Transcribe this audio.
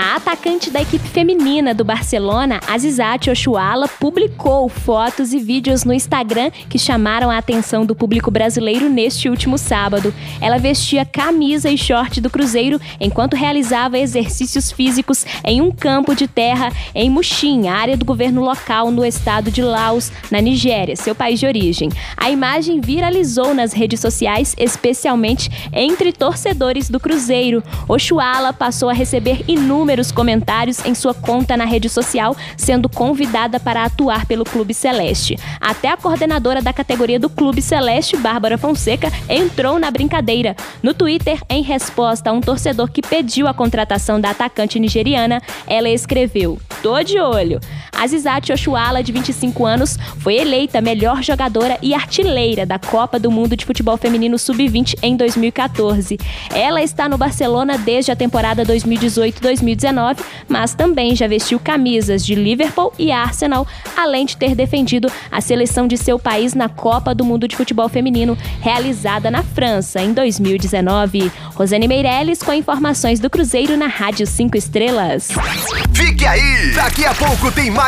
A atacante da equipe feminina do Barcelona, Azizat Oshuala, publicou fotos e vídeos no Instagram que chamaram a atenção do público brasileiro neste último sábado. Ela vestia camisa e short do Cruzeiro enquanto realizava exercícios físicos em um campo de terra em Muxim, área do governo local no estado de Laos, na Nigéria, seu país de origem. A imagem viralizou nas redes sociais, especialmente entre torcedores do Cruzeiro. Oshuala passou a receber inúmeros inúmeros comentários em sua conta na rede social, sendo convidada para atuar pelo Clube Celeste. Até a coordenadora da categoria do Clube Celeste, Bárbara Fonseca, entrou na brincadeira. No Twitter, em resposta a um torcedor que pediu a contratação da atacante nigeriana, ela escreveu: Tô de olho. Azizat Oshuala, de 25 anos, foi eleita melhor jogadora e artilheira da Copa do Mundo de Futebol Feminino Sub-20 em 2014. Ela está no Barcelona desde a temporada 2018-2019 2019, mas também já vestiu camisas de Liverpool e Arsenal, além de ter defendido a seleção de seu país na Copa do Mundo de Futebol Feminino, realizada na França em 2019. Rosane Meirelles com informações do Cruzeiro na Rádio 5 Estrelas. Fique aí! Daqui a pouco tem mais